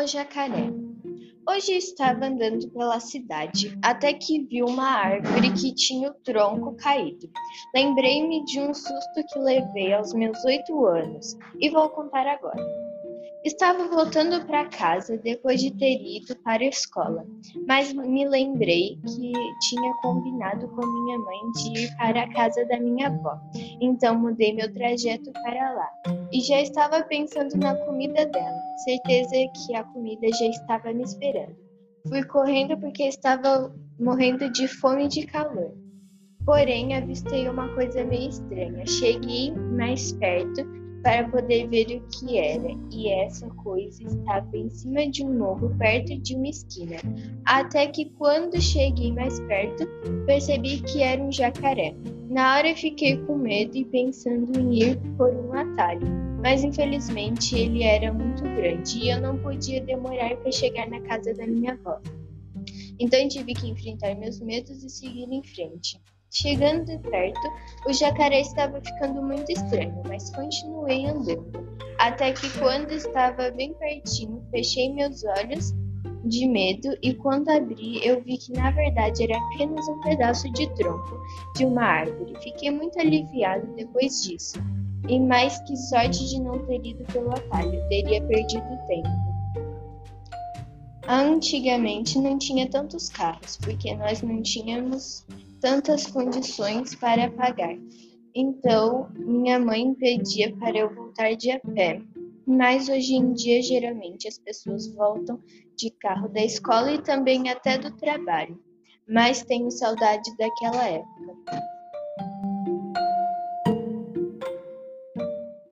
O jacaré. Hoje estava andando pela cidade, até que vi uma árvore que tinha o tronco caído. Lembrei-me de um susto que levei aos meus oito anos e vou contar agora. Estava voltando para casa depois de ter ido para a escola, mas me lembrei que tinha combinado com minha mãe de ir para a casa da minha avó. Então mudei meu trajeto para lá e já estava pensando na comida dela. Certeza que a comida já estava me esperando. Fui correndo porque estava morrendo de fome e de calor. Porém, avistei uma coisa meio estranha. Cheguei mais perto para poder ver o que era, e essa coisa estava em cima de um morro perto de uma esquina. Até que quando cheguei mais perto, percebi que era um jacaré. Na hora fiquei com medo e pensando em ir por um atalho, mas infelizmente ele era muito grande e eu não podia demorar para chegar na casa da minha avó. Então tive que enfrentar meus medos e seguir em frente. Chegando perto, o jacaré estava ficando muito estranho, mas continuei andando. Até que, quando estava bem pertinho, fechei meus olhos de medo e, quando abri, eu vi que na verdade era apenas um pedaço de tronco de uma árvore. Fiquei muito aliviado depois disso. E mais que sorte de não ter ido pelo atalho, teria perdido tempo. Antigamente não tinha tantos carros, porque nós não tínhamos tantas condições para pagar. Então, minha mãe pedia para eu voltar de a pé. Mas hoje em dia, geralmente, as pessoas voltam de carro da escola e também até do trabalho. Mas tenho saudade daquela época.